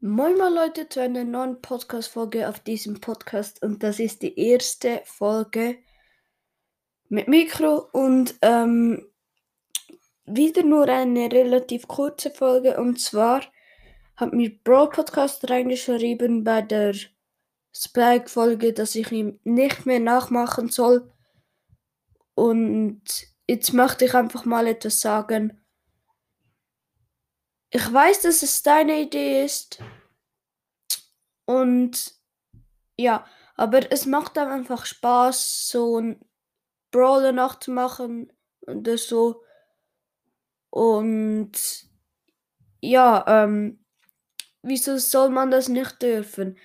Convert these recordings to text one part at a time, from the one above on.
Moin mal Leute zu einer neuen Podcast-Folge auf diesem Podcast. Und das ist die erste Folge mit Mikro und ähm, wieder nur eine relativ kurze Folge. Und zwar hat mir Bro Podcast reingeschrieben bei der Spike-Folge, dass ich ihm nicht mehr nachmachen soll. Und jetzt möchte ich einfach mal etwas sagen. Ich weiß, dass es deine Idee ist. Und ja, aber es macht dann einfach Spaß, so ein Brawler nachzumachen oder so. Und ja, ähm, wieso soll man das nicht dürfen?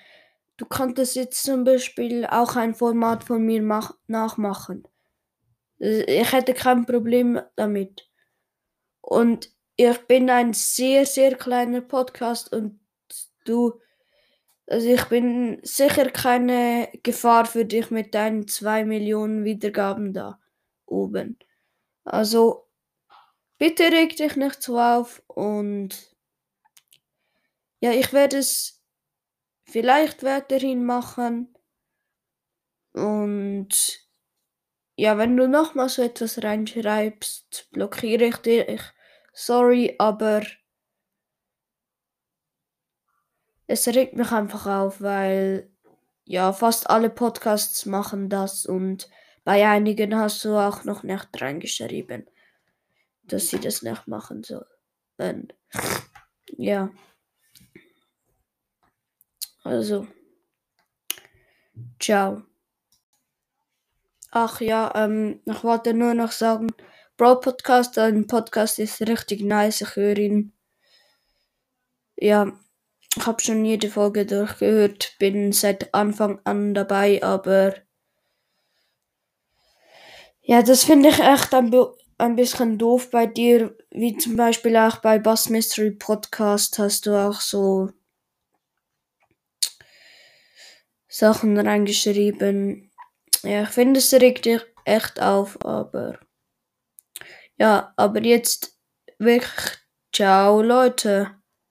Du könntest jetzt zum Beispiel auch ein Format von mir mach nachmachen. Ich hätte kein Problem damit. Und ich bin ein sehr, sehr kleiner Podcast und du, also ich bin sicher keine Gefahr für dich mit deinen zwei Millionen Wiedergaben da oben. Also bitte reg dich nicht so auf und ja, ich werde es vielleicht weiterhin machen. Und ja, wenn du nochmal so etwas reinschreibst, blockiere ich dich. Sorry, aber es regt mich einfach auf, weil ja, fast alle Podcasts machen das und bei einigen hast du auch noch nicht reingeschrieben, dass sie das nicht machen sollen. Ja. Also. Ciao. Ach ja, ähm, ich wollte nur noch sagen, Bro Podcast, dein Podcast ist richtig nice, ich höre ihn. Ja, ich habe schon jede Folge durchgehört, bin seit Anfang an dabei, aber ja, das finde ich echt ein, ein bisschen doof bei dir, wie zum Beispiel auch bei Bass Mystery Podcast hast du auch so Sachen reingeschrieben. Ja, ich finde, es regt dich echt auf, aber ja, aber jetzt wirklich ciao Leute.